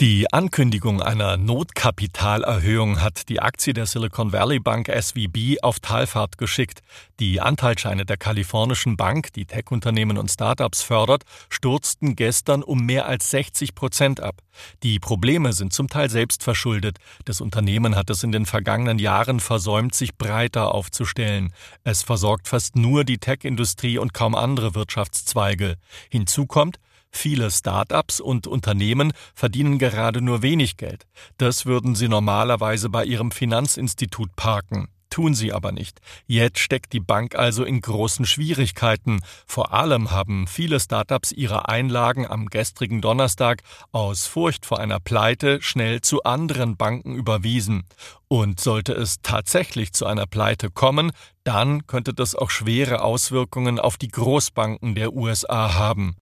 Die Ankündigung einer Notkapitalerhöhung hat die Aktie der Silicon Valley Bank SVB auf Talfahrt geschickt. Die Anteilscheine der kalifornischen Bank, die Tech-Unternehmen und Startups fördert, stürzten gestern um mehr als 60 Prozent ab. Die Probleme sind zum Teil selbst verschuldet. Das Unternehmen hat es in den vergangenen Jahren versäumt, sich breiter aufzustellen. Es versorgt fast nur die Tech-Industrie und kaum andere Wirtschaftszweige. Hinzu kommt, Viele Start-ups und Unternehmen verdienen gerade nur wenig Geld. Das würden sie normalerweise bei ihrem Finanzinstitut parken. Tun sie aber nicht. Jetzt steckt die Bank also in großen Schwierigkeiten. Vor allem haben viele Startups ihre Einlagen am gestrigen Donnerstag aus Furcht vor einer Pleite schnell zu anderen Banken überwiesen. Und sollte es tatsächlich zu einer Pleite kommen, dann könnte das auch schwere Auswirkungen auf die Großbanken der USA haben.